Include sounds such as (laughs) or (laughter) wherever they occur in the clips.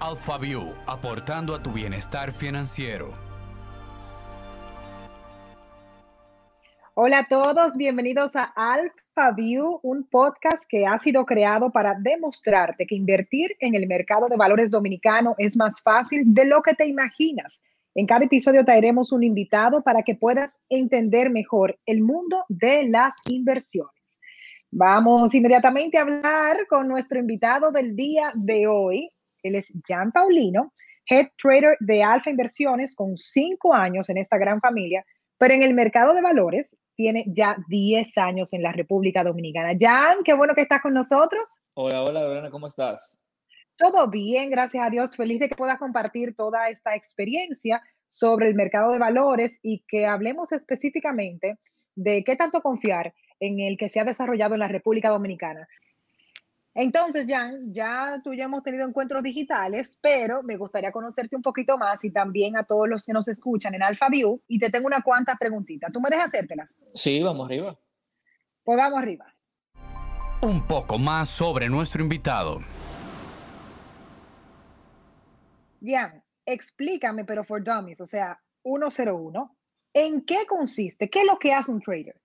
AlphaView, aportando a tu bienestar financiero. Hola a todos, bienvenidos a AlphaView, un podcast que ha sido creado para demostrarte que invertir en el mercado de valores dominicano es más fácil de lo que te imaginas. En cada episodio traeremos un invitado para que puedas entender mejor el mundo de las inversiones. Vamos inmediatamente a hablar con nuestro invitado del día de hoy. Él es Jan Paulino, head trader de Alfa Inversiones con cinco años en esta gran familia, pero en el mercado de valores tiene ya 10 años en la República Dominicana. Jan, qué bueno que estás con nosotros. Hola, hola Lorena, ¿cómo estás? Todo bien, gracias a Dios. Feliz de que puedas compartir toda esta experiencia sobre el mercado de valores y que hablemos específicamente de qué tanto confiar en el que se ha desarrollado en la República Dominicana. Entonces, Jan, ya tú ya hemos tenido encuentros digitales, pero me gustaría conocerte un poquito más y también a todos los que nos escuchan en AlphaView y te tengo una cuantas preguntitas. ¿Tú me dejas hacértelas? Sí, vamos arriba. Pues vamos arriba. Un poco más sobre nuestro invitado. Jan, explícame, pero for dummies, o sea, 101, ¿en qué consiste? ¿Qué es lo que hace un trader?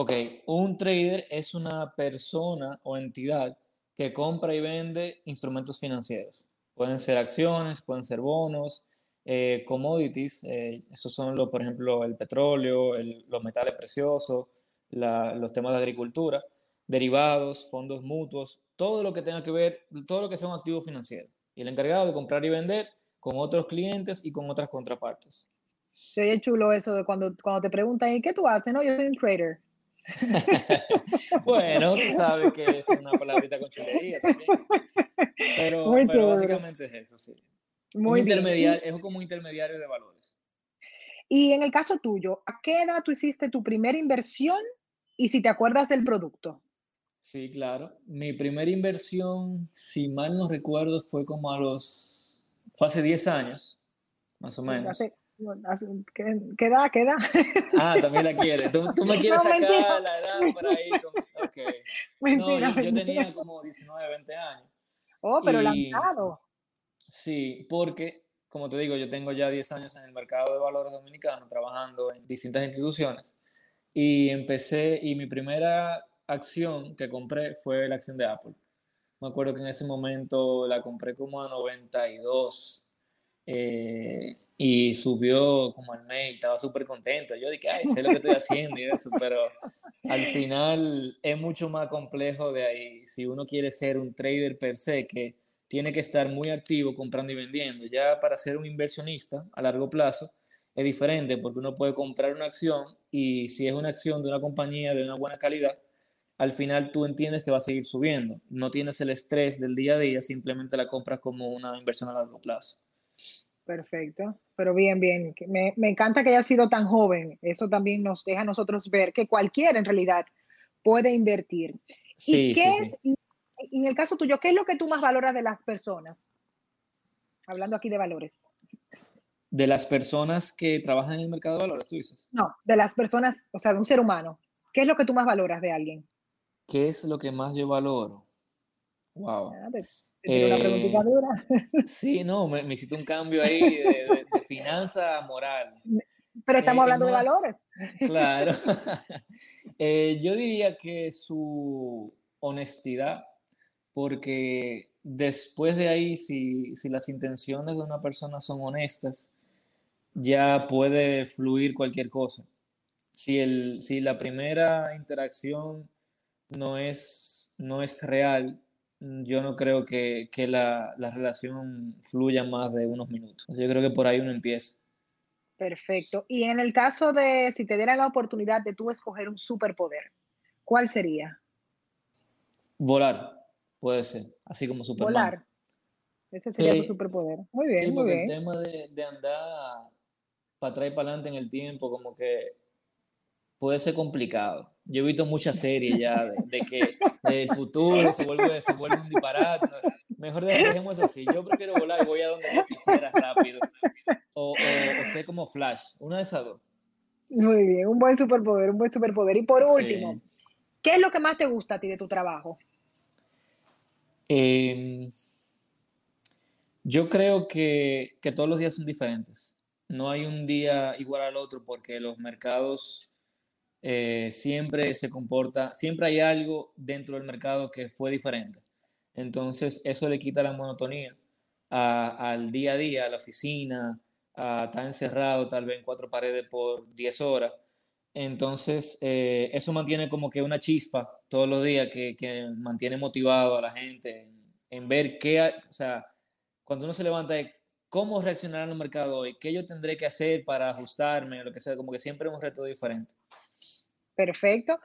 Ok, un trader es una persona o entidad que compra y vende instrumentos financieros. Pueden ser acciones, pueden ser bonos, eh, commodities, eh, esos son, lo, por ejemplo, el petróleo, los metales preciosos, los temas de agricultura, derivados, fondos mutuos, todo lo que tenga que ver, todo lo que sea un activo financiero. Y el encargado de comprar y vender con otros clientes y con otras contrapartes. Se oye chulo eso de cuando, cuando te preguntan, ¿y qué tú haces? No, yo soy un trader. (laughs) bueno, tú sabes que es una palabrita con chulería también. Pero, básicamente es eso, sí. Muy es como un intermediario de valores. Y en el caso tuyo, ¿a qué edad tú hiciste tu primera inversión y si te acuerdas del producto? Sí, claro. Mi primera inversión, si mal no recuerdo, fue como a los, fue hace 10 años, más o menos. ¿Qué edad? ¿Qué edad? Ah, también la quieres. Tú, me (laughs) quieres sacar la edad por ahí. Okay. (laughs) Mentira, no, yo, tenía como 19, 20 años. Oh, pero lanzado. Sí, porque, como te digo, yo tengo ya 10 años en el mercado de valores dominicano, trabajando en distintas instituciones. Y empecé, y mi primera acción que compré fue la acción de Apple. Me acuerdo que en ese momento la compré como a 92. Eh, y subió como al y estaba súper contento. Yo dije, ay, sé lo que estoy haciendo y eso, pero al final es mucho más complejo de ahí. Si uno quiere ser un trader per se, que tiene que estar muy activo comprando y vendiendo. Ya para ser un inversionista a largo plazo es diferente porque uno puede comprar una acción y si es una acción de una compañía de una buena calidad, al final tú entiendes que va a seguir subiendo. No tienes el estrés del día a día, simplemente la compras como una inversión a largo plazo. Perfecto, pero bien, bien. Me, me, encanta que haya sido tan joven. Eso también nos deja a nosotros ver que cualquiera en realidad puede invertir. Sí, ¿Y qué es, en el caso tuyo, qué es lo que tú más valoras de las personas? Hablando aquí de valores. De las personas que trabajan en el mercado de valores, tú dices. No, de las personas, o sea, de un ser humano. ¿Qué es lo que tú más valoras de alguien? ¿Qué es lo que más yo valoro? Wow. Ah, una preguntita eh, dura. Sí, no, me, hiciste un cambio ahí (laughs) de, finanza moral. Pero estamos eh, hablando de valores. Claro. (laughs) (laughs) Eh, yo diría que su honestidad, porque después de ahí, si, si las intenciones de una persona son honestas, ya puede fluir cualquier cosa. Si, el, si la primera interacción no es, no es real, yo no creo que, la, relación fluya más de unos minutos. Yo creo que por ahí uno empieza. Perfecto. Y en el caso de si te dieran la oportunidad de tú escoger un superpoder, ¿cuál sería? Volar, puede ser, así como Superman. Volar. Ese sería tu superpoder. Muy bien, sí, porque El tema de, de andar para atrás y para adelante en el tiempo, como que puede ser complicado. Yo he visto muchas series ya de, que el futuro se vuelve, se vuelve un disparate. Mejor dejemos así. Yo prefiero volar y voy a donde yo quisiera rápido. O, o, sé como Flash. Una de esas dos. Muy bien, un buen superpoder, un buen superpoder. Y por último, ¿qué es lo que más te gusta a ti de tu trabajo? Em, Yo creo que, que todos los días son diferentes. No hay un día igual al otro porque los mercados eh, siempre se comporta, siempre hay algo dentro del mercado que fue diferente. Entonces, eso le quita la monotonía al día a día, a la oficina, a estar encerrado tal vez en cuatro paredes por 10 horas. Entonces, eh, eso mantiene como que una chispa todos los días que, mantiene motivado a la gente en, ver qué, o sea, cuando uno se levanta, cómo reaccionar en el mercado hoy, qué yo tendré que hacer para ajustarme, lo que sea, como que siempre es un reto diferente. Perfecto.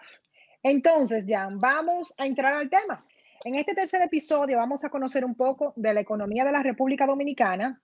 Entonces, Jan, vamos a entrar al tema. En este tercer episodio vamos a conocer un poco de la economía de la República Dominicana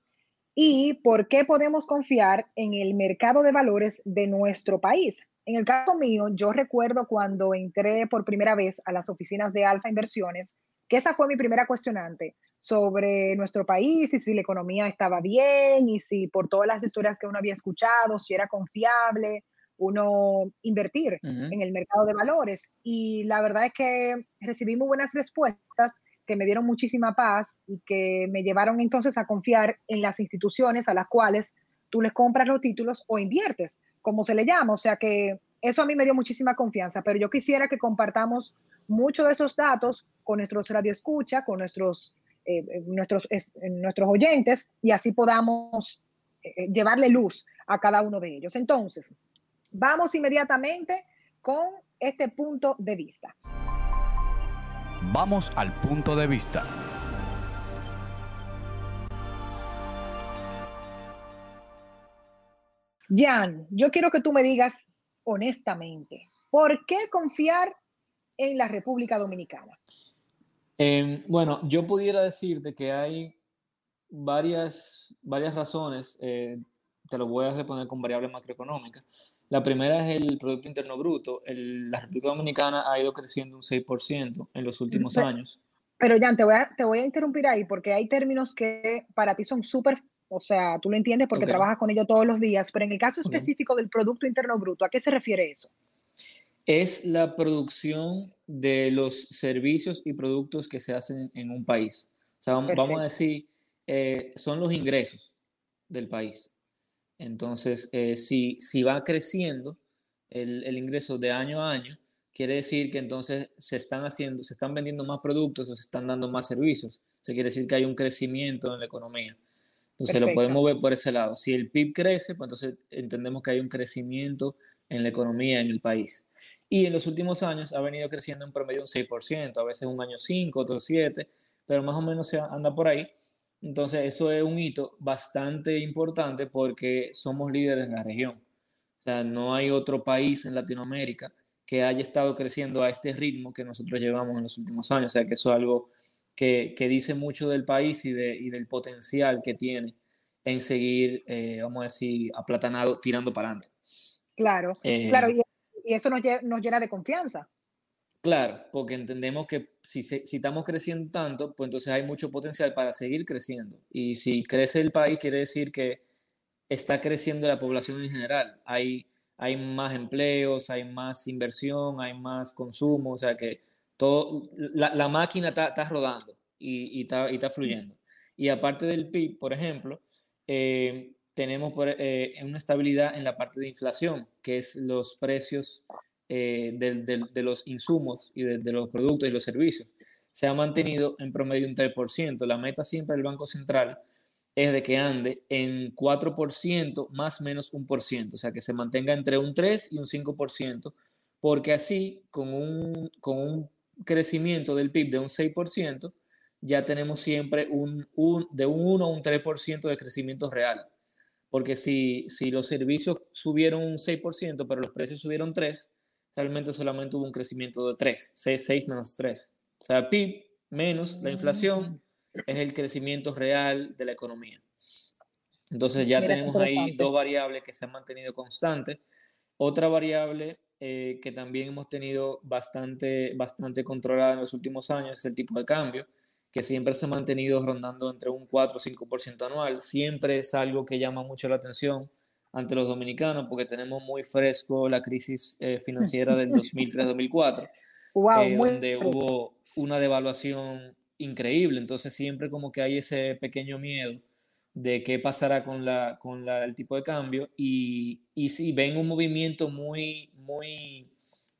y por qué podemos confiar en el mercado de valores de nuestro país. En el caso mío, yo recuerdo cuando entré por primera vez a las oficinas de Alfa Inversiones, que esa fue mi primera cuestionante sobre nuestro país y si la economía estaba bien y si por todas las historias que uno había escuchado, si era confiable uno invertir en el mercado de valores. Y la verdad es que recibí muy buenas respuestas que me dieron muchísima paz y que me llevaron entonces a confiar en las instituciones a las cuales tú les compras los títulos o inviertes, como se le llama. O sea que eso a mí me dio muchísima confianza, pero yo quisiera que compartamos muchos de esos datos con nuestros radioescucha, con nuestros, eh, eh, nuestros, nuestros oyentes y así podamos eh, llevarle luz a cada uno de ellos. Entonces, Vamos inmediatamente con este punto de vista. Vamos al punto de vista. Jan, yo quiero que tú me digas honestamente, ¿por qué confiar en la República Dominicana? Em, bueno, yo pudiera decirte que hay varias, varias razones, eh, te lo voy a responder con variables macroeconómicas. La primera es el Producto Interno Bruto. la República Dominicana ha ido creciendo un 6% en los últimos años. Pero Jan, te voy, a, te voy a interrumpir ahí porque hay términos que para ti son súper, o sea, tú lo entiendes porque trabajas con ello todos los días, pero en el caso específico del Producto Interno Bruto, ¿a qué se refiere eso? Es la producción de los servicios y productos que se hacen en un país. O sea, vamos, a decir, eh, son los ingresos del país. Entonces, eh, si, si va creciendo el, el, ingreso de año a año, quiere decir que entonces se están haciendo, se están vendiendo más productos o se están dando más servicios. Eso quiere decir que hay un crecimiento en la economía. Entonces lo podemos ver por ese lado. Si el PIB crece, pues entonces entendemos que hay un crecimiento en la economía en el país. Y en los últimos años ha venido creciendo en promedio un 6%, a veces un año 5, otro 7, pero más o menos se anda por ahí. Entonces, eso es un hito bastante importante porque somos líderes en la región. O sea, no hay otro país en Latinoamérica que haya estado creciendo a este ritmo que nosotros llevamos en los últimos años. O sea, que eso es algo que, que dice mucho del país y, de, y, del potencial que tiene en seguir, eh, vamos a decir, aplatanado, tirando para adelante. Claro, eh, claro, y, eso nos, nos llena de confianza. Claro, porque entendemos que si, estamos creciendo tanto, pues entonces hay mucho potencial para seguir creciendo. Y si crece el país, quiere decir que está creciendo la población en general. Hay, hay más empleos, hay más inversión, hay más consumo, o sea que todo, la, la máquina está, rodando y, está, y, fluyendo. Y aparte del PIB, por ejemplo, eh, tenemos eh, una estabilidad en la parte de inflación, que es los precios eh, de, los insumos y de, los productos y los servicios se ha mantenido en promedio un 3%. La meta siempre del Banco Central es de que ande en 4% más menos un por ciento, o sea, que se mantenga entre un 3 y un 5%, porque así, con un, con un crecimiento del PIB de un 6%, ya tenemos siempre un, un, de un 1 a un 3% de crecimiento real. Porque si, si los servicios subieron un 6%, pero los precios subieron 3%, realmente solamente hubo un crecimiento de 3, 6, 6 menos 3. O sea, PIB menos la inflación es el crecimiento real de la economía. Entonces ya tenemos ahí dos variables que se han mantenido constantes. Otra variable eh, que también hemos tenido bastante, bastante controlada en los últimos años es el tipo de cambio, que siempre se ha mantenido rondando entre un 4 o 5% anual. Siempre es algo que llama mucho la atención ante los dominicanos porque tenemos muy fresco la crisis eh, financiera del (laughs) 2003-2004, eh, donde hubo una devaluación increíble. Entonces siempre como que hay ese pequeño miedo de qué pasará con, la, con la, el tipo de cambio y, y si ven un movimiento muy, muy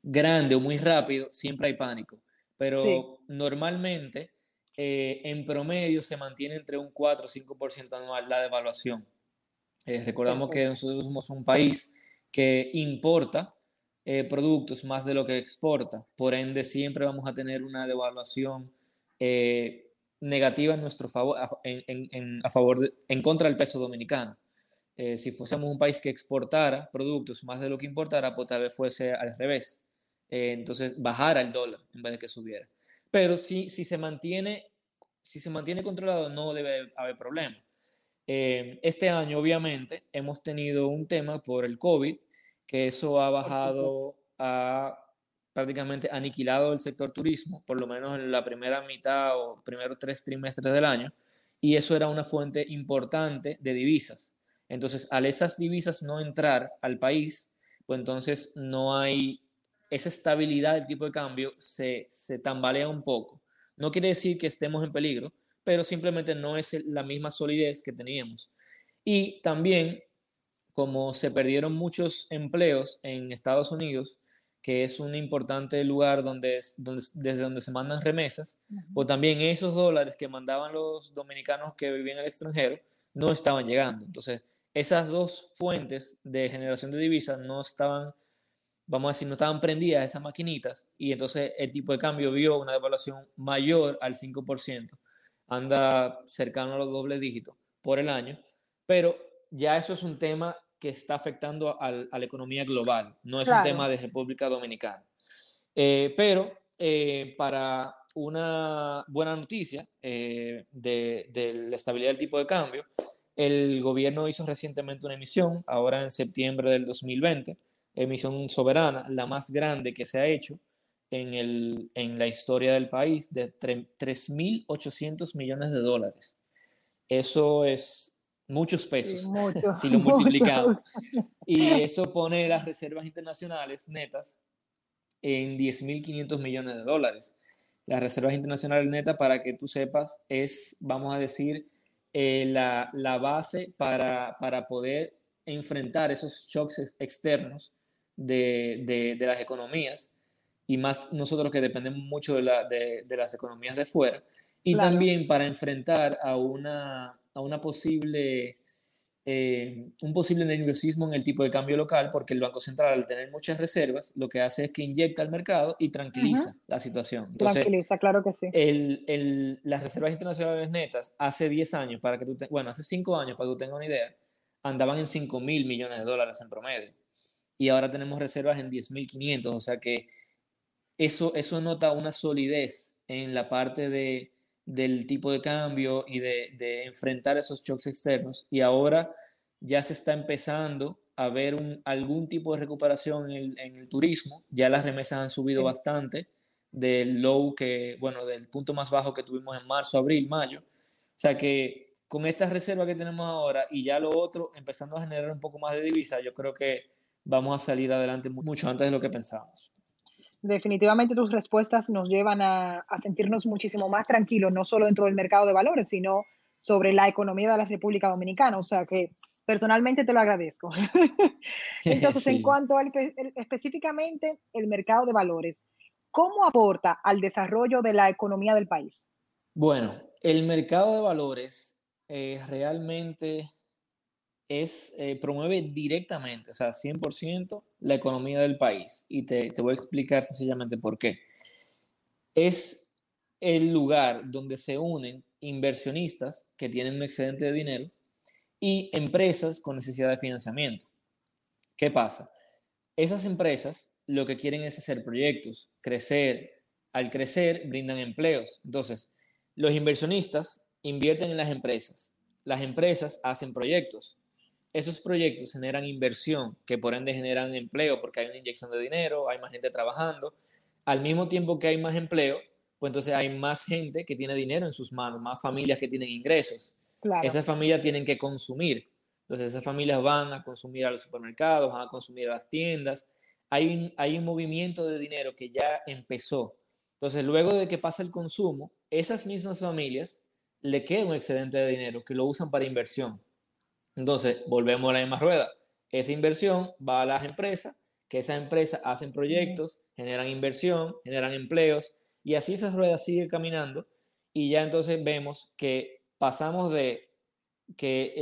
grande o muy rápido, siempre hay pánico. Pero normalmente, eh, en promedio, se mantiene entre un 4 o 5% anual la devaluación. Eh, recordamos que nosotros somos un país que importa eh, productos más de lo que exporta. Por ende, siempre vamos a tener una devaluación negativa en nuestro favor, en, a favor en contra del peso dominicano. si fuésemos un país que exportara productos más de lo que importara, pues tal vez fuese al revés. Eh, entonces bajara el dólar en vez de que subiera. Pero si, si, se, mantiene, si se mantiene controlado, no debe haber problema. Eh, este año, obviamente, hemos tenido un tema por el COVID, que eso ha bajado, ha prácticamente aniquilado el sector turismo, por lo menos en la primera mitad o primeros tres trimestres del año, y eso era una fuente importante de divisas. Entonces, al esas divisas no entrar al país, pues entonces no hay esa estabilidad del tipo de cambio se, se tambalea un poco. No quiere decir que estemos en peligro, pero simplemente no es la misma solidez que teníamos. Y también, como se perdieron muchos empleos en Estados Unidos, que es un importante lugar donde, donde, desde donde se mandan remesas, pues también esos dólares que mandaban los dominicanos que vivían en el extranjero no estaban llegando. Entonces, esas dos fuentes de generación de divisas no estaban vamos a decir, no estaban prendidas esas maquinitas y entonces el tipo de cambio vio una devaluación mayor al 5%, anda cercano a los dobles dígitos por el año, pero ya eso es un tema que está afectando a la economía global, no es un tema de República Dominicana. Eh, pero eh, para una buena noticia eh, de, de la estabilidad del tipo de cambio, el gobierno hizo recientemente una emisión, ahora en septiembre del 2020, emisión soberana, la más grande que se ha hecho en, el, en la historia del país, de 3.800 millones de dólares. Eso es muchos pesos, (laughs) si lo multiplicamos. Y eso pone las reservas internacionales netas en 10.500 millones de dólares. Las reservas internacionales netas, para que tú sepas, es, vamos a decir, eh, la, la, base para, para poder enfrentar esos shocks externos de, de, las economías y más nosotros que dependemos mucho de, la, de, de las economías de fuera y también para enfrentar a una, a una posible eh, un posible nerviosismo en el tipo de cambio local porque el Banco Central al tener muchas reservas lo que hace es que inyecta al mercado y tranquiliza la situación. Entonces, tranquiliza, claro que sí. El, el, las reservas internacionales netas hace 10 años, para que tú bueno, hace 5 años, para que tú tengas una idea, andaban en 5 mil millones de dólares en promedio y ahora tenemos reservas en 10.500, o sea que eso, eso nota una solidez en la parte de, del tipo de cambio y de, de, enfrentar esos shocks externos. Y ahora ya se está empezando a ver un, algún tipo de recuperación en el, en el, turismo, ya las remesas han subido bastante del low que, bueno, del punto más bajo que tuvimos en marzo, abril, mayo, o sea que con estas reservas que tenemos ahora y ya lo otro empezando a generar un poco más de divisa, yo creo que vamos a salir adelante mucho antes de lo que pensábamos. Definitivamente tus respuestas nos llevan a, sentirnos muchísimo más tranquilos, no solo dentro del mercado de valores, sino sobre la economía de la República Dominicana. O sea que personalmente te lo agradezco. (laughs) Entonces, en cuanto al, específicamente el mercado de valores, ¿cómo aporta al desarrollo de la economía del país? Bueno, el mercado de valores eh, realmente es, eh, promueve directamente, o sea, 100% la economía del país. Y te, te voy a explicar sencillamente por qué. Es el lugar donde se unen inversionistas que tienen un excedente de dinero y empresas con necesidad de financiamiento. ¿Qué pasa? Esas empresas lo que quieren es hacer proyectos, crecer. Al crecer, brindan empleos. Entonces, los inversionistas invierten en las empresas. Las empresas hacen proyectos. Esos proyectos generan inversión, que por ende generan empleo, porque hay una inyección de dinero, hay más gente trabajando. Al mismo tiempo que hay más empleo, pues entonces hay más gente que tiene dinero en sus manos, más familias que tienen ingresos. Esas familias tienen que consumir. Entonces esas familias van a consumir a los supermercados, van a consumir a las tiendas. Hay un, hay un movimiento de dinero que ya empezó. Entonces luego de que pasa el consumo, esas mismas familias le queda un excedente de dinero que lo usan para inversión. Entonces, volvemos a la misma rueda. Esa inversión va a las empresas, que esas empresas hacen proyectos, generan inversión, generan empleos, y así esa rueda sigue caminando. Y ya entonces vemos que pasamos de que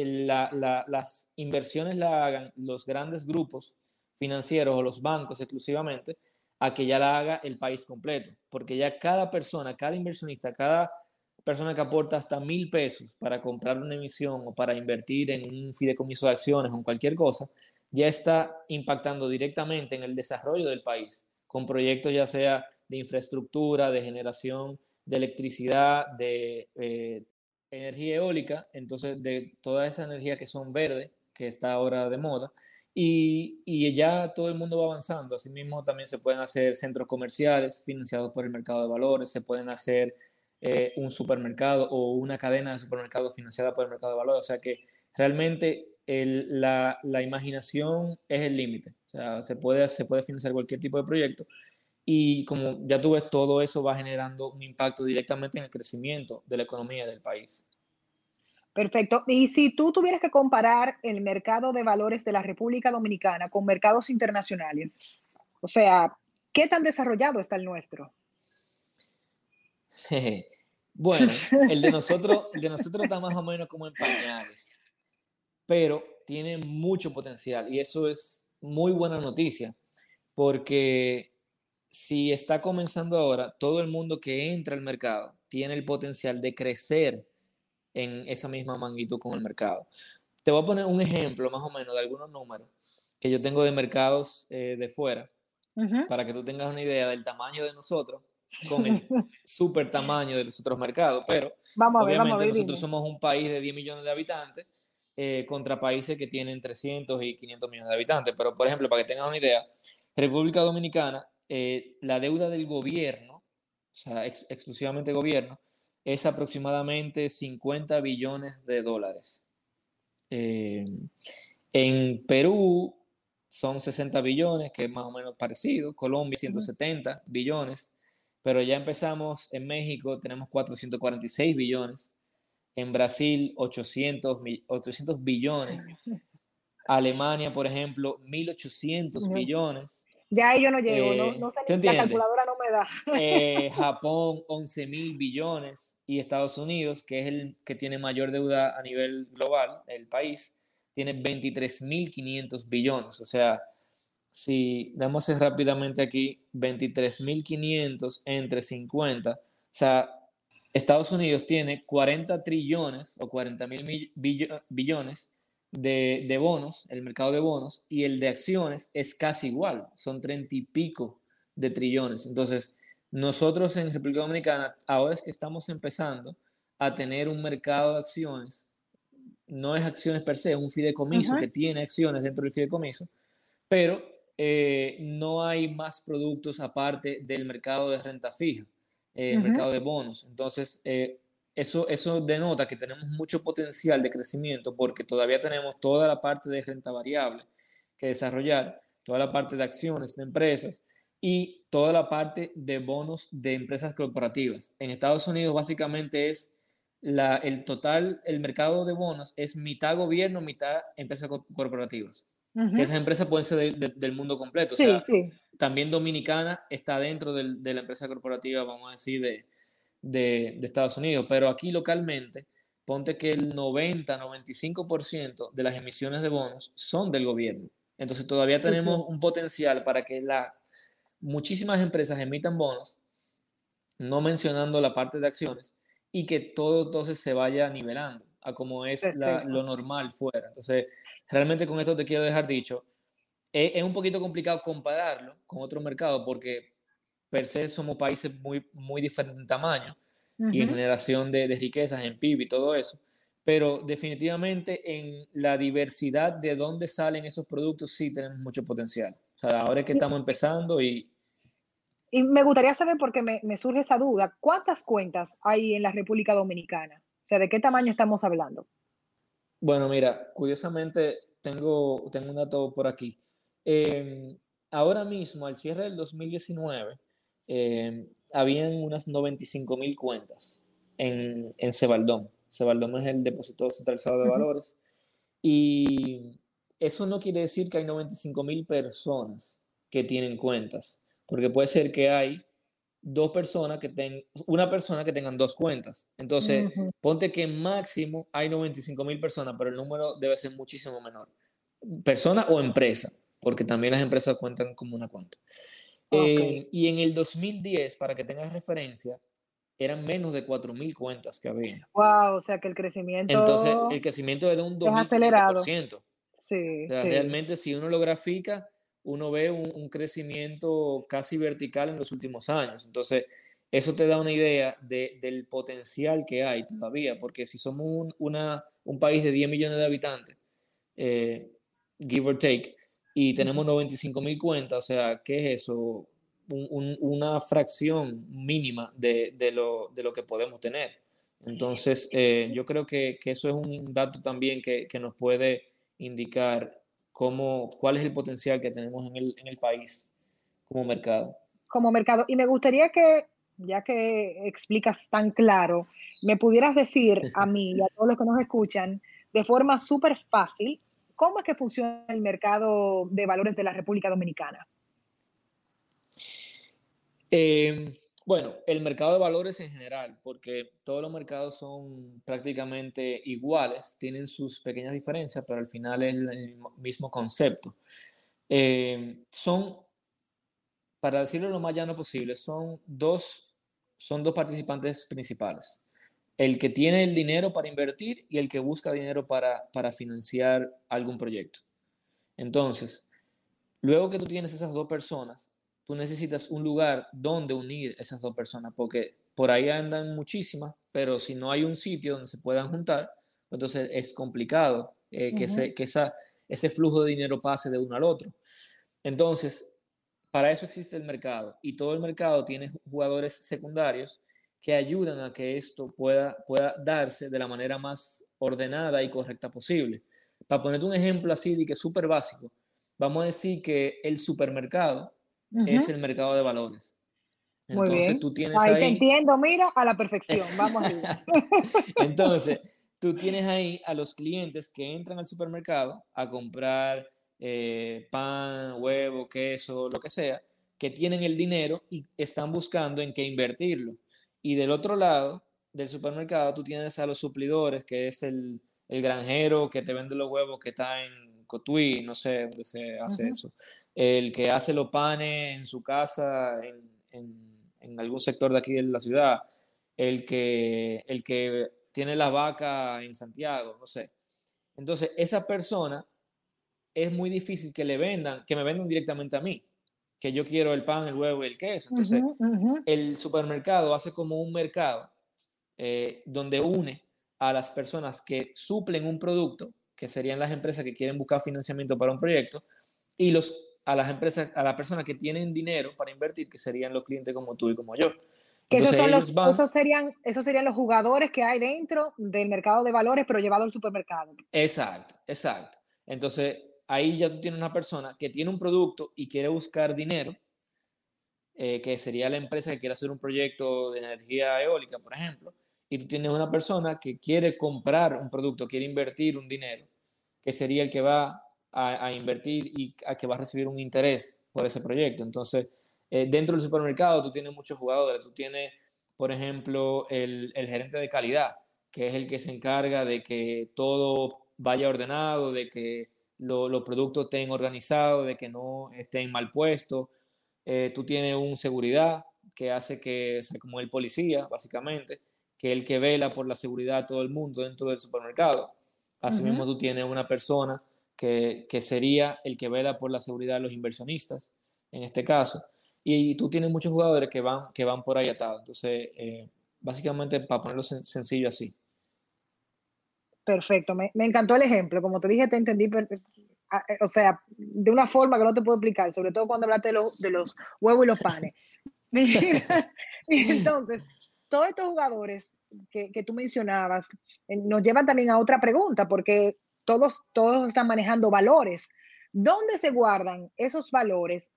las inversiones la hagan los grandes grupos financieros o los bancos exclusivamente, a que ya la haga el país completo, porque ya cada persona, cada inversionista, cada persona que aporta hasta mil pesos para comprar una emisión o para invertir en un fideicomiso de acciones o en cualquier cosa, ya está impactando directamente en el desarrollo del país, con proyectos ya sea de infraestructura, de generación de electricidad, de eh, energía eólica, entonces de toda esa energía que son verdes, que está ahora de moda, y, y, ya todo el mundo va avanzando. Asimismo, también se pueden hacer centros comerciales financiados por el mercado de valores, se pueden hacer eh, un supermercado o una cadena de supermercados financiada por el mercado de valores. O sea que realmente la, imaginación es el límite. O sea, se puede, se puede financiar cualquier tipo de proyecto. Y como ya tú ves, todo eso va generando un impacto directamente en el crecimiento de la economía del país. Perfecto. Y si tú tuvieras que comparar el mercado de valores de la República Dominicana con mercados internacionales, o sea, ¿qué tan desarrollado está el nuestro? (laughs) bueno, el de nosotros, el de nosotros está más o menos como en pañales, pero tiene mucho potencial y eso es muy buena noticia, porque si está comenzando ahora, todo el mundo que entra al mercado tiene el potencial de crecer en esa misma magnitud con el mercado. Te voy a poner un ejemplo más o menos de algunos números que yo tengo de mercados eh, de fuera, para que tú tengas una idea del tamaño de nosotros con el super tamaño de los otros mercados. Pero vamos a ver, obviamente nosotros somos un país de 10 millones de habitantes eh, contra países que tienen 300 y 500 millones de habitantes. Pero, por ejemplo, para que tengas una idea, República Dominicana, eh, la deuda del gobierno, o sea, exclusivamente gobierno, es aproximadamente 50 billones de dólares. Eh, en Perú son 60 billones, que es más o menos parecido. Colombia 170 billones. Pero ya empezamos en México, tenemos 446 billones. En Brasil 800, 800 billones. (laughs) Alemania, por ejemplo, 1.800 billones. Ya ahí yo no llego, no, eh, no sé, la calculadora no me da. Eh, (laughs) Japón, 11 mil billones, y Estados Unidos, que es el que tiene mayor deuda a nivel global, el país, tiene 23.500 billones. O sea, si damos rápidamente aquí, 23.500 entre 50, o sea, Estados Unidos tiene 40 trillones o 40 mil billones de, bonos, el mercado de bonos, y el de acciones es casi igual, son treinta y pico de trillones. Entonces, nosotros en República Dominicana, ahora es que estamos empezando a tener un mercado de acciones, no es acciones per se, es un fideicomiso que tiene acciones dentro del fideicomiso, pero eh, no hay más productos aparte del mercado de renta fija, eh, el mercado de bonos. Entonces, eh, eso, eso denota que tenemos mucho potencial de crecimiento porque todavía tenemos toda la parte de renta variable que desarrollar, toda la parte de acciones de empresas y toda la parte de bonos de empresas corporativas. En Estados Unidos básicamente es la, el total, el mercado de bonos es mitad gobierno, mitad empresas corporativas. Que esas empresas pueden ser del mundo completo. Sí, sí. También Dominicana está dentro de la empresa corporativa, vamos a decir, de, de, Estados Unidos, pero aquí localmente, ponte que el 90-95% de las emisiones de bonos son del gobierno. Entonces todavía tenemos un potencial para que la, muchísimas empresas emitan bonos, no mencionando la parte de acciones, y que todo entonces se vaya nivelando a como es lo normal fuera. Entonces, realmente con esto te quiero dejar dicho, es, es un poquito complicado compararlo con otro mercado porque per se somos países muy, muy diferentes en tamaño y en generación de, de, riquezas, en PIB y todo eso, pero definitivamente en la diversidad de dónde salen esos productos sí tenemos mucho potencial. O sea, ahora es que estamos empezando y... Y me gustaría saber, porque me, me surge esa duda, ¿cuántas cuentas hay en la República Dominicana? O sea, ¿de qué tamaño estamos hablando? Bueno, mira, curiosamente tengo, tengo un dato por aquí. Em, ahora mismo, al cierre del 2019, eh, habían unas 95 mil cuentas en, en Cebaldón. Cebaldón es el depósito centralizado de valores. Y eso no quiere decir que hay 95 mil personas que tienen cuentas, porque puede ser que hay dos personas que tengan, una persona que tengan dos cuentas. Entonces, ponte que máximo hay 95 mil personas, pero el número debe ser muchísimo menor. Persona o empresa, porque también las empresas cuentan como una cuenta. Eh, y en el 2010, para que tengas referencia, eran menos de 4.000 cuentas que había. Wow, o sea que el crecimiento... Entonces, el crecimiento es de un 2.000%. acelerado. Sí, Realmente, si uno lo grafica, uno ve un, crecimiento casi vertical en los últimos años. Entonces, eso te da una idea del potencial que hay todavía, porque si somos un, una, un país de 10 millones de habitantes, eh, give or take, y tenemos 95 mil cuentas, o sea, ¿qué es eso? una fracción mínima de, de, lo, de, lo, que podemos tener. Entonces, eh, yo creo que, que, eso es un dato también que, que, nos puede indicar cómo, cuál es el potencial que tenemos en el, en el país como mercado. Como mercado. Y me gustaría que, ya que explicas tan claro, me pudieras decir a mí y a todos los que nos escuchan de forma súper fácil ¿Cómo es que funciona el mercado de valores de la República Dominicana? Eh, bueno, el mercado de valores en general, porque todos los mercados son prácticamente iguales, tienen sus pequeñas diferencias, pero al final es el mismo concepto. Eh, son, para decirlo lo más llano posible, son dos, son dos participantes principales el que tiene el dinero para invertir y el que busca dinero para, para financiar algún proyecto. Entonces, luego que tú tienes esas dos personas, tú necesitas un lugar donde unir esas dos personas, porque por ahí andan muchísimas, pero si no hay un sitio donde se puedan juntar, entonces es complicado eh, que, que esa, ese flujo de dinero pase de uno al otro. Entonces, para eso existe el mercado y todo el mercado tiene jugadores secundarios que ayudan a que esto pueda, pueda darse de la manera más ordenada y correcta posible. Para ponerte un ejemplo así de que es súper básico, vamos a decir que el supermercado es el mercado de valores. Entonces tú tienes ahí... Ahí te entiendo, mira, a la perfección, (laughs) vamos a (laughs) Entonces, (laughs) tú tienes ahí a los clientes que entran al supermercado a comprar eh, pan, huevo, queso, lo que sea, que tienen el dinero y están buscando en qué invertirlo. Y del otro lado del supermercado tú tienes a los suplidores, que es el, el granjero que te vende los huevos que está en Cotuí, no sé dónde se hace eso. El que hace los panes en su casa, en, en, en, algún sector de aquí de la ciudad. El que, el que tiene la vaca en Santiago, no sé. Entonces, esa persona es muy difícil que le vendan, que me vendan directamente a mí que yo quiero el pan, el huevo y el queso. Entonces, el supermercado hace como un mercado eh, donde une a las personas que suplen un producto, que serían las empresas que quieren buscar financiamiento para un proyecto, y los, a las empresas, a las personas que tienen dinero para invertir, que serían los clientes como tú y como yo. Que esos, son los, esos, serían, esos serían los jugadores que hay dentro del mercado de valores, pero llevado al supermercado. Exacto, exacto. Entonces, ahí ya tú tienes una persona que tiene un producto y quiere buscar dinero, eh, que sería la empresa que quiere hacer un proyecto de energía eólica, por ejemplo, y tú tienes una persona que quiere comprar un producto, quiere invertir un dinero, que sería el que va a, invertir y a que va a recibir un interés por ese proyecto. Entonces, eh, dentro del supermercado tú tienes muchos jugadores, tú tienes, por ejemplo, el, el gerente de calidad, que es el que se encarga de que todo vaya ordenado, de que los productos estén organizados, de que no estén mal puestos. Eh, tú tienes un seguridad que hace que, sea, como el policía, básicamente, que es el que vela por la seguridad de todo el mundo dentro del supermercado. Asimismo, tú tienes una persona que, que, sería el que vela por la seguridad de los inversionistas, en este caso. Y, tú tienes muchos jugadores que van, que van por ahí atados. Entonces, eh, básicamente, para ponerlo sencillo así. Perfecto, me, encantó el ejemplo. Como te dije, te entendí, eh, o sea, de una forma que no te puedo explicar, sobre todo cuando hablaste de los, de los huevos y los panes. (laughs) (laughs) Entonces, todos estos jugadores que, que, tú mencionabas eh, nos llevan también a otra pregunta, porque todos, todos están manejando valores. ¿Dónde se guardan esos valores?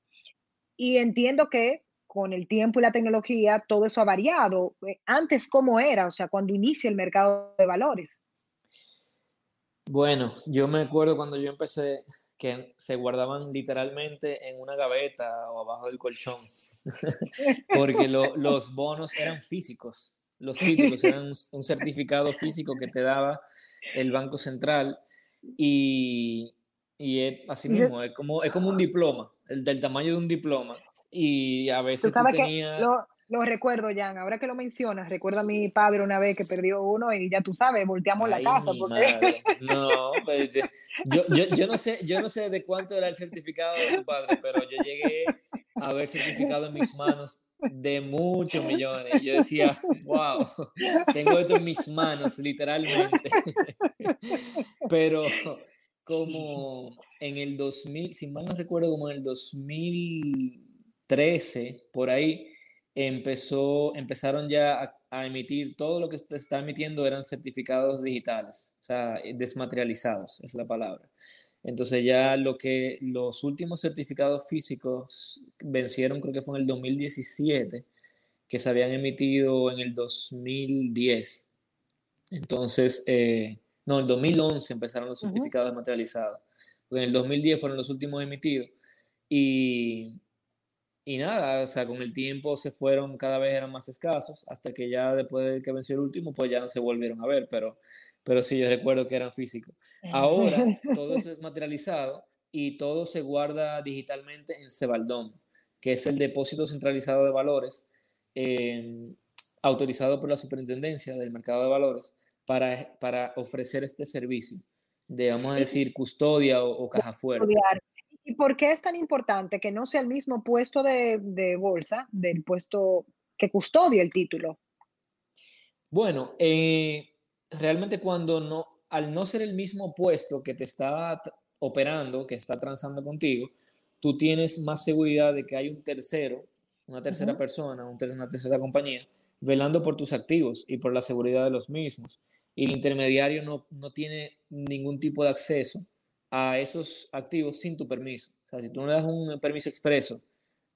Y entiendo que con el tiempo y la tecnología, todo eso ha variado. Eh, antes, ¿cómo era? O sea, cuando inicia el mercado de valores. Bueno, yo me acuerdo cuando yo empecé que se guardaban literalmente en una gaveta o abajo del colchón, (laughs) porque (laughs) los bonos eran físicos, los títulos eran un, certificado físico que te daba el Banco Central y, y es así mismo, es como, es como un diploma, el del tamaño de un diploma y a veces tú, tenías lo recuerdo, Jan. Ahora que lo mencionas, recuerdo a mi padre una vez que perdió uno y ya tú sabes, volteamos la casa. Porque... (laughs) No, pues, yo, yo, yo, no sé, yo no sé de cuánto era el certificado de tu padre, pero yo llegué a ver certificado en mis manos de muchos millones. Yo decía, wow, tengo esto en mis manos, literalmente. (laughs) Pero como en el 2000, si mal no recuerdo, como en el 2013, por ahí, empezó, empezaron ya a, emitir, todo lo que se está emitiendo eran certificados digitales, o sea, eh, desmaterializados, es la palabra. Entonces ya lo que los últimos certificados físicos vencieron, creo que fue en el 2017, que se habían emitido en el 2010. Entonces, eh, no, en el 2011 empezaron los certificados desmaterializados. En el 2010 fueron los últimos emitidos. Y y nada, o sea, con el tiempo se fueron, cada vez eran más escasos, hasta que ya después de que venció el último, pues ya no se volvieron a ver, pero, pero sí, yo recuerdo que eran físicos. Ahora (laughs) todo eso es materializado y todo se guarda digitalmente en Cebaldón, que es el depósito centralizado de valores em, autorizado por la Superintendencia del Mercado de Valores para, para ofrecer este servicio de, vamos a decir, custodia o, o caja fuerte. ¿Y por qué es tan importante que no sea el mismo puesto de, bolsa del puesto que custodia el título? Bueno, eh, realmente cuando no, al no ser el mismo puesto que te está operando, que está transando contigo, tú tienes más seguridad de que hay un tercero, una tercera persona, una tercera compañía, velando por tus activos y por la seguridad de los mismos. Y el intermediario no, no tiene ningún tipo de acceso a esos activos sin tu permiso. O sea, si tú no le das un permiso expreso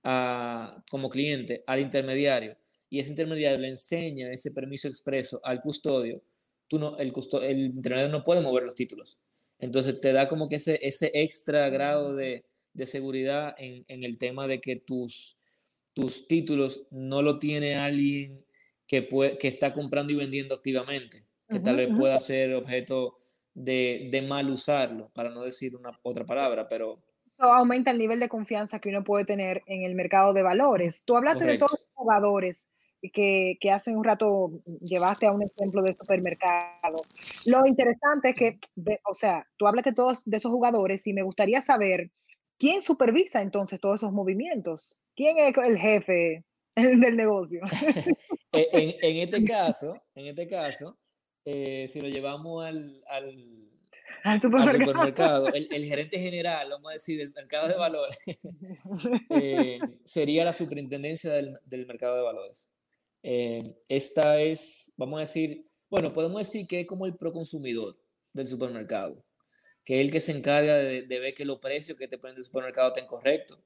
a, como cliente al intermediario y ese intermediario le enseña ese permiso expreso al custodio, tú no, el, el intermediario no puede mover los títulos. Entonces te da como que ese, ese extra grado de, de seguridad en, en, el tema de que tus, tus títulos no lo tiene alguien que, puede, que está comprando y vendiendo activamente, que tal vez pueda ser objeto de, mal usarlo, para no decir una otra palabra, pero... aumenta el nivel de confianza que uno puede tener en el mercado de valores. Tú hablaste de todos los jugadores que, que, hace un rato llevaste a un ejemplo de supermercado. Lo interesante es que, o sea, tú hablaste de todos de esos jugadores y me gustaría saber quién supervisa entonces todos esos movimientos. ¿Quién es el jefe (laughs) del negocio? (laughs) en, en, este caso, en este caso, eh, si lo llevamos al, al, supermercado, el, (laughs) gerente general, vamos a decir, del mercado de valores, (laughs) eh, sería la superintendencia del, del mercado de valores. Eh, esta es, vamos a decir, bueno, podemos decir que es como el proconsumidor del supermercado, que es el que se encarga de, de ver que los precios que te ponen del supermercado estén correctos,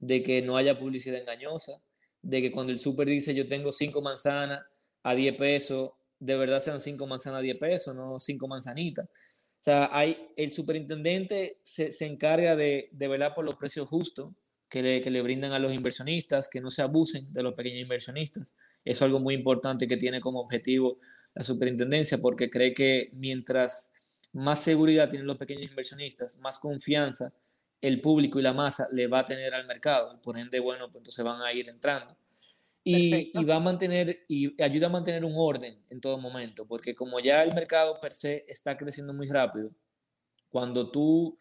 de que no haya publicidad engañosa, de que cuando el super dice yo tengo cinco manzanas a 10 pesos, de verdad sean cinco manzanas a 10 pesos, no cinco manzanitas. O sea, hay, el superintendente se, se encarga de, de, velar por los precios justos que le, que le brindan a los inversionistas, que no se abusen de los pequeños inversionistas. Eso es algo muy importante que tiene como objetivo la superintendencia, porque cree que mientras más seguridad tienen los pequeños inversionistas, más confianza el público y la masa le va a tener al mercado. Por ende, bueno, pues entonces van a ir entrando. Y, va a mantener y ayuda a mantener un orden en todo momento, porque como ya el mercado per se está creciendo muy rápido, cuando tú,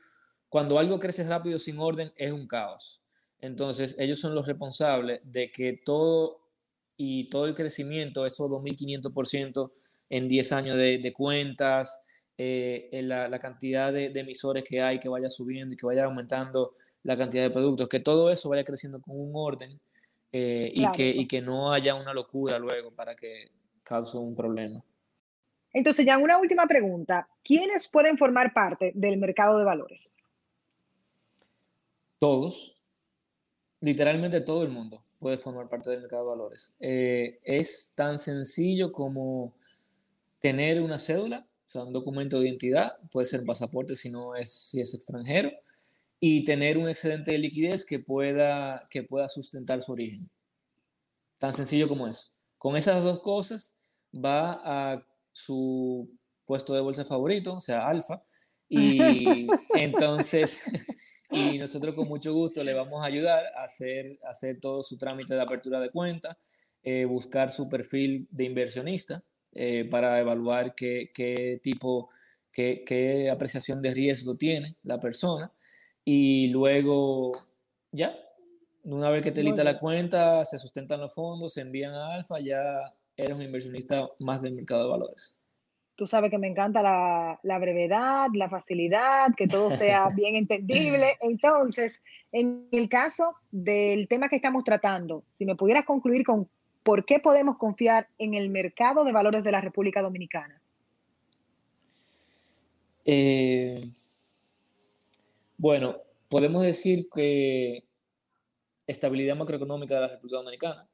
cuando algo crece rápido sin orden es un caos. Entonces ellos son los responsables de que todo y todo el crecimiento, esos 2.500% en 10 años de, cuentas, eh, en la, la, cantidad de, de emisores que hay, que vaya subiendo y que vaya aumentando la cantidad de productos, que todo eso vaya creciendo con un orden eh, y, que, y que no haya una locura luego para que cause un problema. Entonces, ya una última pregunta. ¿Quiénes pueden formar parte del mercado de valores? Todos, literalmente todo el mundo. puede formar parte del mercado de valores. Eh, es tan sencillo como tener una cédula, o sea, un documento de identidad, puede ser un pasaporte si no es, si es extranjero, y tener un excedente de liquidez que pueda, que pueda sustentar su origen. Tan sencillo como eso. Con esas dos cosas va a su puesto de bolsa favorito, o sea, alfa, y (laughs) entonces, (laughs) y nosotros con mucho gusto le vamos a ayudar a hacer, hacer todo su trámite de apertura de cuenta, eh, buscar su perfil de inversionista eh, para evaluar qué, qué tipo, qué, qué apreciación de riesgo tiene la persona y luego ya, una vez que te lista la cuenta, se sustentan los fondos, se envían a Alfa, ya eres un inversionista más del mercado de valores. Tú sabes que me encanta la, la brevedad, la facilidad, que todo sea (laughs) bien entendible. Entonces, en el caso del tema que estamos tratando, si me pudieras concluir con por qué podemos confiar en el mercado de valores de la República Dominicana. Eh, bueno, podemos decir que estabilidad macroeconómica de la República Dominicana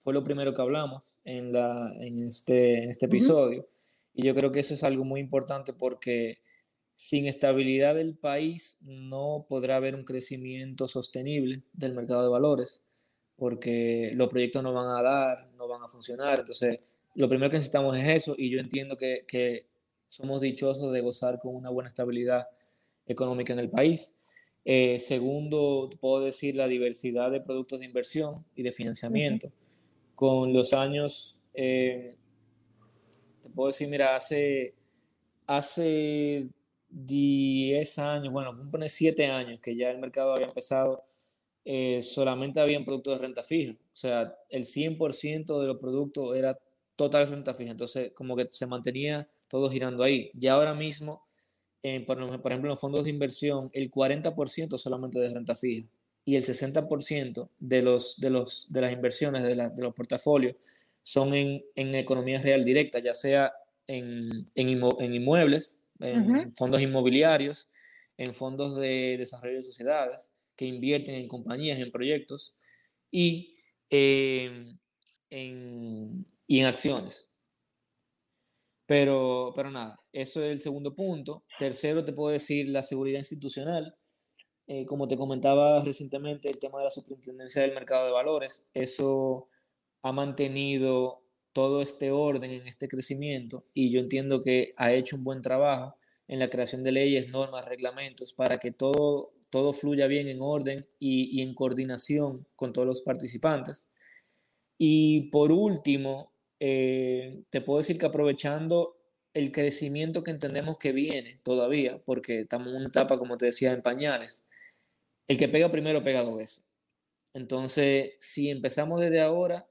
fue lo primero que hablamos en, la, en, este, en este episodio. Y yo creo que eso es algo muy importante porque sin estabilidad del país no podrá haber un crecimiento sostenible del mercado de valores porque los proyectos no van a dar, no van a funcionar. Entonces, lo primero que necesitamos es eso y yo entiendo que, que somos dichosos de gozar con una buena estabilidad económica en el país. Eh, segundo, puedo decir la diversidad de productos de inversión y de financiamiento. Con los años, eh, te puedo decir, mira, hace, hace 10 años, bueno, poner 7 años que ya el mercado había empezado, eh, solamente habían productos de renta fija. O sea, el 100% de los productos era total renta fija. Entonces, como que se mantenía todo girando ahí. Ya ahora mismo por, ejemplo, en los fondos de inversión, el 40% solamente de renta fija y el 60% de, los, de, los, de las inversiones de, los portafolios son en, en, economía real directa, ya sea en, en, inmuebles, en fondos inmobiliarios, en fondos de desarrollo de sociedades que invierten en compañías, en proyectos y, eh, en, y en acciones. Pero, pero nada, eso es el segundo punto. Tercero, te puedo decir la seguridad institucional. Eh, como te comentaba recientemente, el tema de la superintendencia del mercado de valores, eso ha mantenido todo este orden en este crecimiento y yo entiendo que ha hecho un buen trabajo en la creación de leyes, normas, reglamentos para que todo, todo fluya bien en orden y, y en coordinación con todos los participantes. Y por último, eh, te puedo decir que aprovechando el crecimiento que entendemos que viene todavía, porque estamos en una etapa, como te decía, en pañales, el que pega primero pega dos veces. Entonces, si empezamos desde ahora,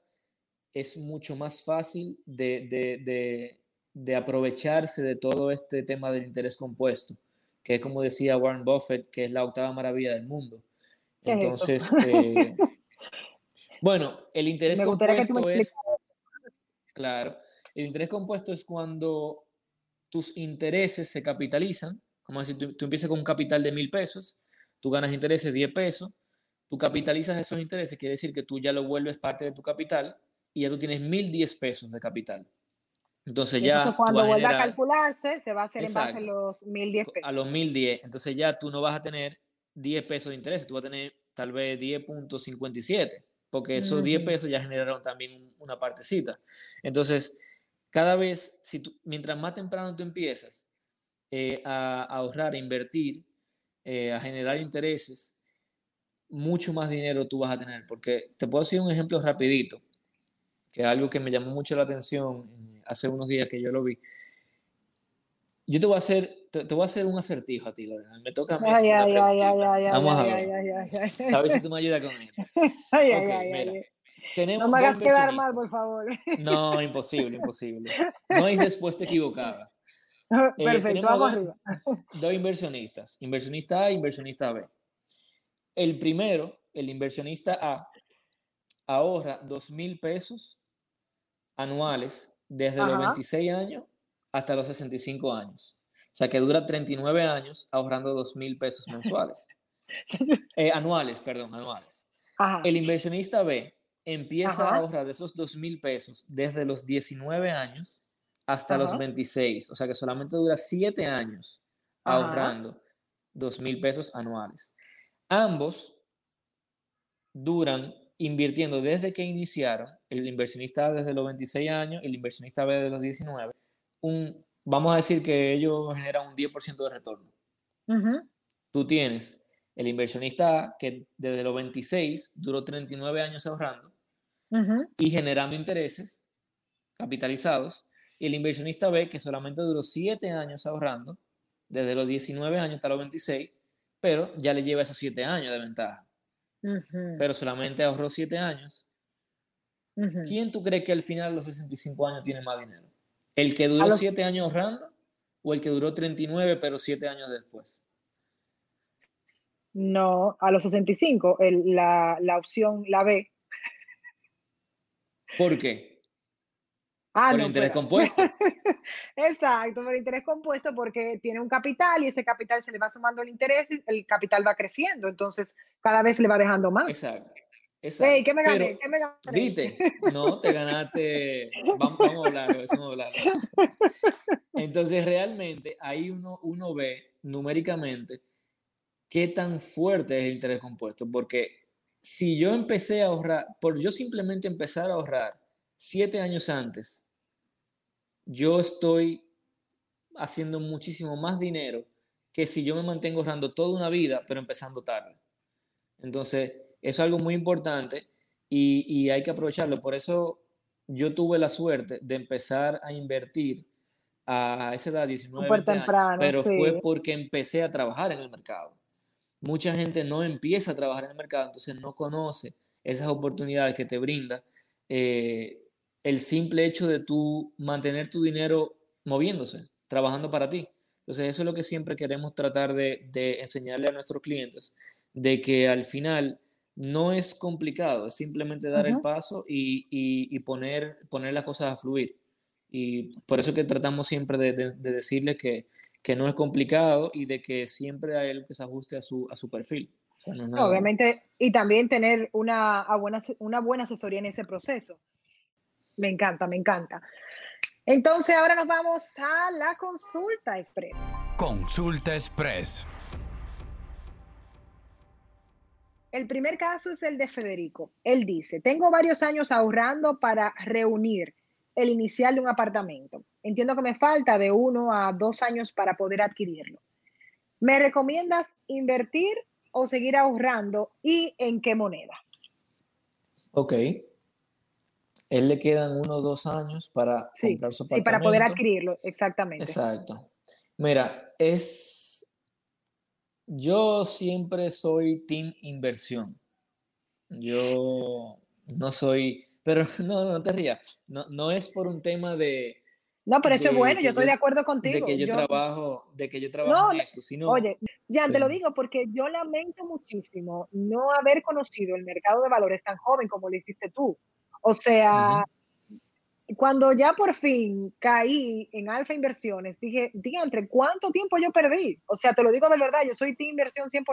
es mucho más fácil de, de, de, aprovecharse de todo este tema del interés compuesto, que es como decía Warren Buffett, que es la octava maravilla del mundo. Entonces, eh, (laughs) bueno, el interés compuesto es Claro. El interés compuesto es cuando tus intereses se capitalizan. Como decir, tú, tú empiezas con un capital de mil pesos, tú ganas intereses 10 pesos, tú capitalizas esos intereses, quiere decir que tú ya lo vuelves parte de tu capital y ya tú tienes mil diez pesos de capital. Entonces ya. cuando vuelva a calcularse, se va a hacer en base a los mil diez pesos. A los mil diez. Entonces ya tú no vas a tener 10 pesos de interés, tú vas a tener tal vez 10.57 porque esos 10 pesos ya generaron también una partecita. Entonces, cada vez, si tú, mientras más temprano tú empiezas eh, a, ahorrar, a invertir, eh, a generar intereses, mucho más dinero tú vas a tener. Porque te puedo decir un ejemplo rapidito, que es algo que me llamó mucho la atención hace unos días que yo lo vi. Yo te voy a hacer, te, voy a hacer un acertijo a ti, Lorena. Me toca a mí. Ay, ay, ay, ay, Vamos a ver. A ver si tú me ayudas con esto. (laughs) Ay, okay, mira. no me hagas quedar mal, por favor. No, imposible, imposible. No hay respuesta (laughs) equivocada. Eh, Perfecto, vamos arriba. (laughs) Dos inversionistas, inversionista A e inversionista B. El primero, el inversionista A, ahorra dos mil pesos anuales desde los 26 años hasta los 65 años. O sea que dura 39 años ahorrando 2 mil pesos mensuales. (laughs) Eh, anuales, perdón, anuales. El inversionista B empieza a ahorrar esos dos mil pesos desde los 19 años hasta los 26, o sea que solamente dura 7 años ahorrando dos mil pesos anuales. Ambos duran invirtiendo desde que iniciaron, el inversionista desde los 26 años, el inversionista B desde los 19, un, vamos a decir que ellos generan un 10% de retorno. Tú tienes el inversionista A que desde los 26 duró 39 años ahorrando y generando intereses capitalizados, y el inversionista B que solamente duró 7 años ahorrando, desde los 19 años hasta los 26, pero ya le lleva esos 7 años de ventaja pero solamente ahorró 7 años. ¿Quién tú crees que al final de los 65 años tiene más dinero? ¿El que duró 7 años ahorrando o el que duró 39 pero 7 años después? No, a los 65, la, la opción, la B. ¿Por qué? Ah, por interés compuesto. (laughs) Exacto, por interés compuesto porque tiene un capital y ese capital se le va sumando el interés y el capital va creciendo, entonces cada vez le va dejando más. Exacto. Exacto. ¿qué me gané? ¿Qué me gané? Viste, no, te ganaste. Vamos, vamos a hablar, vamos a hablar. Entonces, realmente, ahí uno, uno ve numéricamente qué tan fuerte es el interés compuesto, porque si yo empecé a ahorrar, por yo simplemente empezar a ahorrar siete años antes, yo estoy haciendo muchísimo más dinero que si yo me mantengo ahorrando toda una vida, pero empezando tarde. Entonces, es algo muy importante y, hay que aprovecharlo. Por eso yo tuve la suerte de empezar a invertir a esa edad, 19 años, pero fue porque empecé a trabajar en el mercado. Mucha gente no empieza a trabajar en el mercado, entonces no conoce esas oportunidades que te brinda eh, el simple hecho de tú mantener tu dinero moviéndose, trabajando para ti. Entonces eso es lo que siempre queremos tratar de, enseñarle a nuestros clientes, de que al final no es complicado, es simplemente dar el paso y, poner, poner las cosas a fluir. Y por eso que tratamos siempre de, de, decirle que, no es complicado y de que siempre hay algo que se ajuste a su, a su perfil. Obviamente, y también tener una, buena, una buena asesoría en ese proceso. Me encanta, me encanta. Entonces ahora nos vamos a la consulta express. Consulta express. El primer caso es el de Federico. Él dice, tengo varios años ahorrando para reunir el inicial de un apartamento. Entiendo que me falta de uno a dos años para poder adquirirlo. ¿Me recomiendas invertir o seguir ahorrando y en qué moneda? Ok él le quedan uno o dos años para comprar su apartamento. Sí, para poder adquirirlo, exactamente. Exacto. Mira, es. Yo siempre soy team inversión. Yo no soy. Pero (laughs) no, no te rías. No, no es por un tema de. No, pero eso es bueno, yo estoy de acuerdo contigo. De que yo, trabajo, de que yo trabajo en esto, sino, Oye, ya te lo digo porque yo lamento muchísimo no haber conocido el mercado de valores tan joven como lo hiciste tú. O sea, cuando ya por fin caí en Alfa Inversiones, dije, entre ¿cuánto tiempo yo perdí? O sea, te lo digo de verdad, yo soy Team Inversión 100%.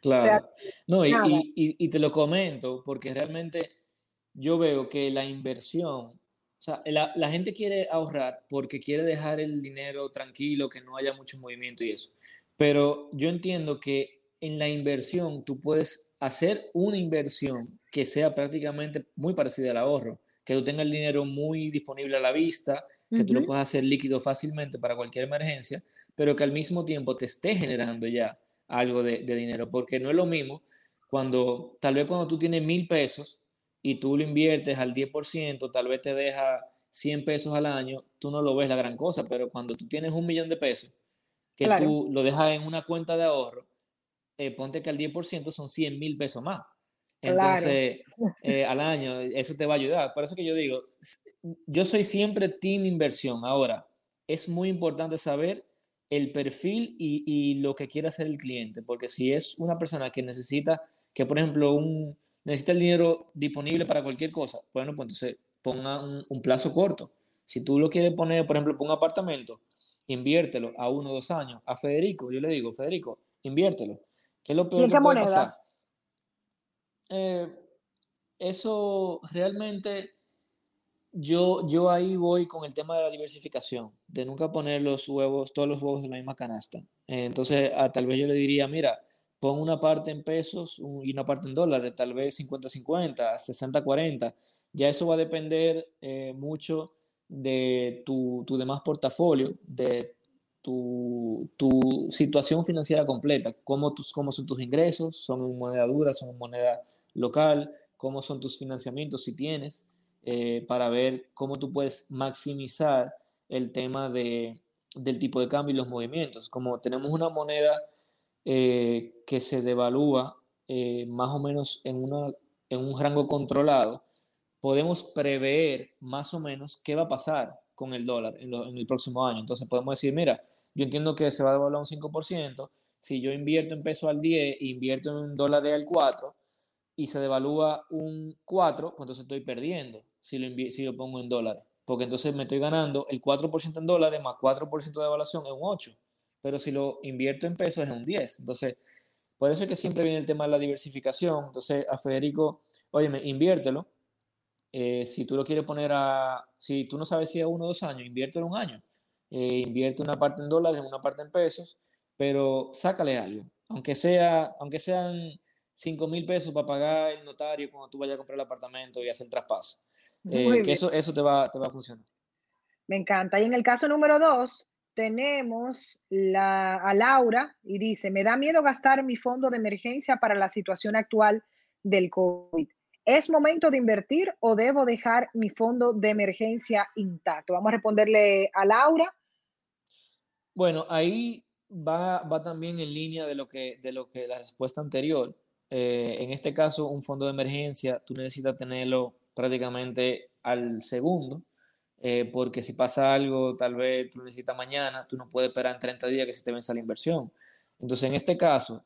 Claro. no, y, te lo comento porque realmente yo veo que la inversión, o sea, la, la, gente quiere ahorrar porque quiere dejar el dinero tranquilo, que no haya mucho movimiento y eso. Pero yo entiendo que en la inversión tú puedes hacer una inversión que sea prácticamente muy parecida al ahorro, que tú tengas el dinero muy disponible a la vista, que tú lo puedas hacer líquido fácilmente para cualquier emergencia, pero que al mismo tiempo te esté generando ya algo de, dinero, porque no es lo mismo cuando, tal vez cuando tú tienes mil pesos y tú lo inviertes al 10%, tal vez te deja 100 pesos al año, tú no lo ves la gran cosa, pero cuando tú tienes un millón de pesos, que tú lo dejas en una cuenta de ahorro, eh, ponte que al 10% son 100 mil pesos más. Entonces, eh, al año, eso te va a ayudar. Por eso que yo digo, yo soy siempre team inversión. Ahora, es muy importante saber el perfil y, lo que quiere hacer el cliente, porque si es una persona que necesita, que por ejemplo, un, necesita el dinero disponible para cualquier cosa, bueno, pues entonces ponga un, un plazo corto. Si tú lo quieres poner, por ejemplo, por un apartamento, inviértelo a uno o dos años. A Federico, yo le digo, Federico, inviértelo ¿Qué es lo peor que puede pasar? Eh, eso realmente yo, yo ahí voy con el tema de la diversificación, de nunca poner los huevos, todos los huevos en la misma canasta. entonces, tal vez yo le diría, mira, pon una parte en pesos y una parte en dólares, tal vez 50-50, 60-40. Ya eso va a depender eh, mucho de tu, tu, demás portafolio, de tu, tu, situación financiera completa, cómo, tus, cómo son tus ingresos, son en moneda dura, son en moneda local, cómo son tus financiamientos si tienes, eh, para ver cómo tú puedes maximizar el tema de, del tipo de cambio y los movimientos. Como tenemos una moneda eh, que se devalúa eh, más o menos en, una, en un rango controlado, podemos prever más o menos qué va a pasar con el dólar en, el próximo año. Entonces podemos decir, mira, yo entiendo que se va a devaluar un 5%, si yo invierto en peso al 10 e invierto en un dólar al 4 y se devalúa un 4, pues entonces estoy perdiendo si lo, si lo pongo en dólares, porque entonces me estoy ganando el 4% en dólares más 4% de devaluación es un 8 pero si lo invierto en pesos es un 10. Entonces, por eso es que siempre viene el tema de la diversificación. Entonces, a Federico, oye, inviértelo. Eh, si tú lo quieres poner a, si tú no sabes si a uno o dos años, inviértelo un año. Eh, invierte una parte en dólares, una parte en pesos, pero sácale algo. Aunque, sea, aunque sean 5 mil pesos para pagar el notario cuando tú vayas a comprar el apartamento y hacer el traspaso. Eh, que eso, eso te, va, te va a funcionar. Me encanta. Y en el caso número dos, tenemos la, a Laura y dice, me da miedo gastar mi fondo de emergencia para la situación actual del COVID. ¿Es momento de invertir o debo dejar mi fondo de emergencia intacto? Vamos a responderle a Laura. Bueno, ahí va, va también en línea de lo que, de lo que la respuesta anterior. Eh, en este caso, un fondo de emergencia, tú necesitas tenerlo prácticamente al segundo eh, porque si pasa algo, tal vez tú necesitas mañana, tú no puedes esperar en 30 días que se te venza la inversión. Entonces, en este caso,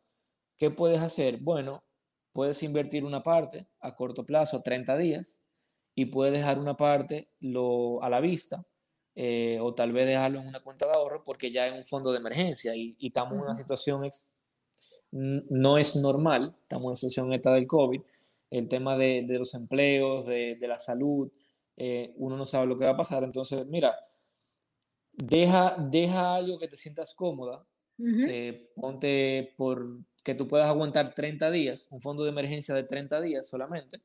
¿qué puedes hacer? Bueno, puedes invertir una parte a corto plazo, 30 días, y puedes dejar una parte lo, a la vista, eh, o tal vez dejarlo en una cuenta de ahorro, porque ya es un fondo de emergencia y, estamos en una situación, no es normal, estamos en una situación esta del COVID, el tema de, de los empleos, de, de la salud, eh, uno no sabe lo que va a pasar. Entonces, mira, deja, deja algo que te sientas cómoda, eh, ponte por que tú puedas aguantar 30 días, un fondo de emergencia de 30 días solamente,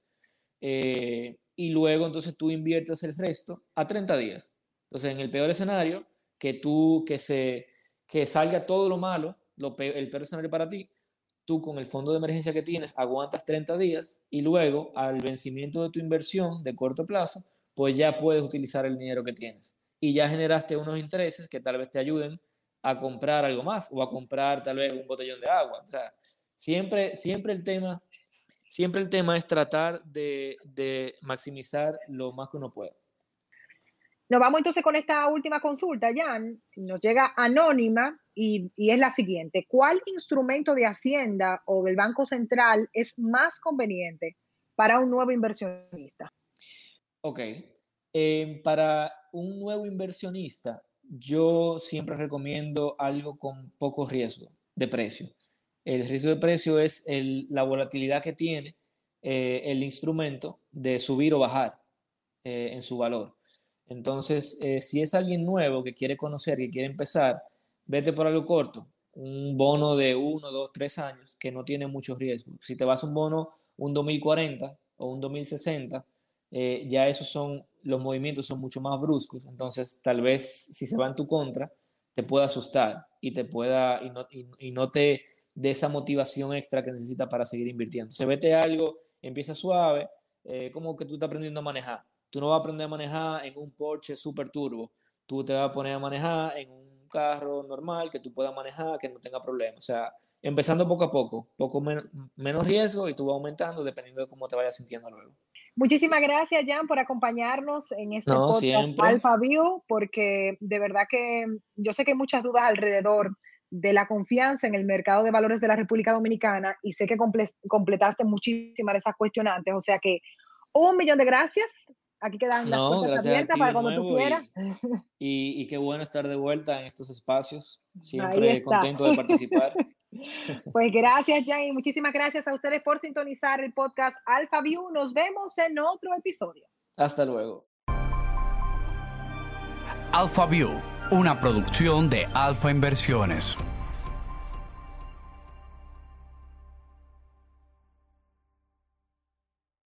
eh, y luego entonces tú inviertes el resto a 30 días. Entonces, en el peor escenario, que tú, que se, que salga todo lo malo, lo el peor escenario para ti, tú con el fondo de emergencia que tienes aguantas 30 días y luego al vencimiento de tu inversión de corto plazo, pues ya puedes utilizar el dinero que tienes. Y ya generaste unos intereses que tal vez te ayuden a comprar algo más o a comprar tal vez un botellón de agua. O sea, siempre, siempre el tema, siempre el tema es tratar de, de maximizar lo más que uno pueda. Nos vamos entonces con esta última consulta, Jan. Nos llega anónima y, y, es la siguiente. ¿Cuál instrumento de Hacienda o del Banco Central es más conveniente para un nuevo inversionista? Ok. Em, para un nuevo inversionista, yo siempre recomiendo algo con poco riesgo de precio. El riesgo de precio es la volatilidad que tiene eh, el instrumento de subir o bajar eh, en su valor. Entonces, eh, si es alguien nuevo que quiere conocer, que quiere empezar, vete por algo corto, un bono de uno, dos, tres años que no tiene mucho riesgo. Si te vas a un bono, un 2040 o un 2060, eh, ya esos son, los movimientos son mucho más bruscos, entonces tal vez si se va en tu contra, te pueda asustar y te pueda, y no, y, no te dé esa motivación extra que necesitas para seguir invirtiendo. Se vete algo, empieza suave, eh, como que tú estás aprendiendo a manejar. Tú no vas a aprender a manejar en un Porsche super turbo, tú te vas a poner a manejar en un carro normal que tú puedas manejar, que no tenga problemas. O sea, empezando poco a poco, poco menos riesgo y tú vas aumentando dependiendo de cómo te vayas sintiendo luego. Muchísimas gracias, Jan, por acompañarnos en este podcast Alpha View, porque de verdad que yo sé que hay muchas dudas alrededor de la confianza en el mercado de valores de la República Dominicana y sé que completaste muchísimas de esas cuestionantes. O sea que un millón de gracias. Aquí quedan las puertas abiertas para cuando tú quieras. Y, y, qué bueno estar de vuelta en estos espacios. Siempre contento de participar. (laughs) Pues gracias, Jan, y muchísimas gracias a ustedes por sintonizar el podcast Alpha View. Nos vemos en otro episodio. Hasta luego. Alpha View, una producción de Alfa Inversiones.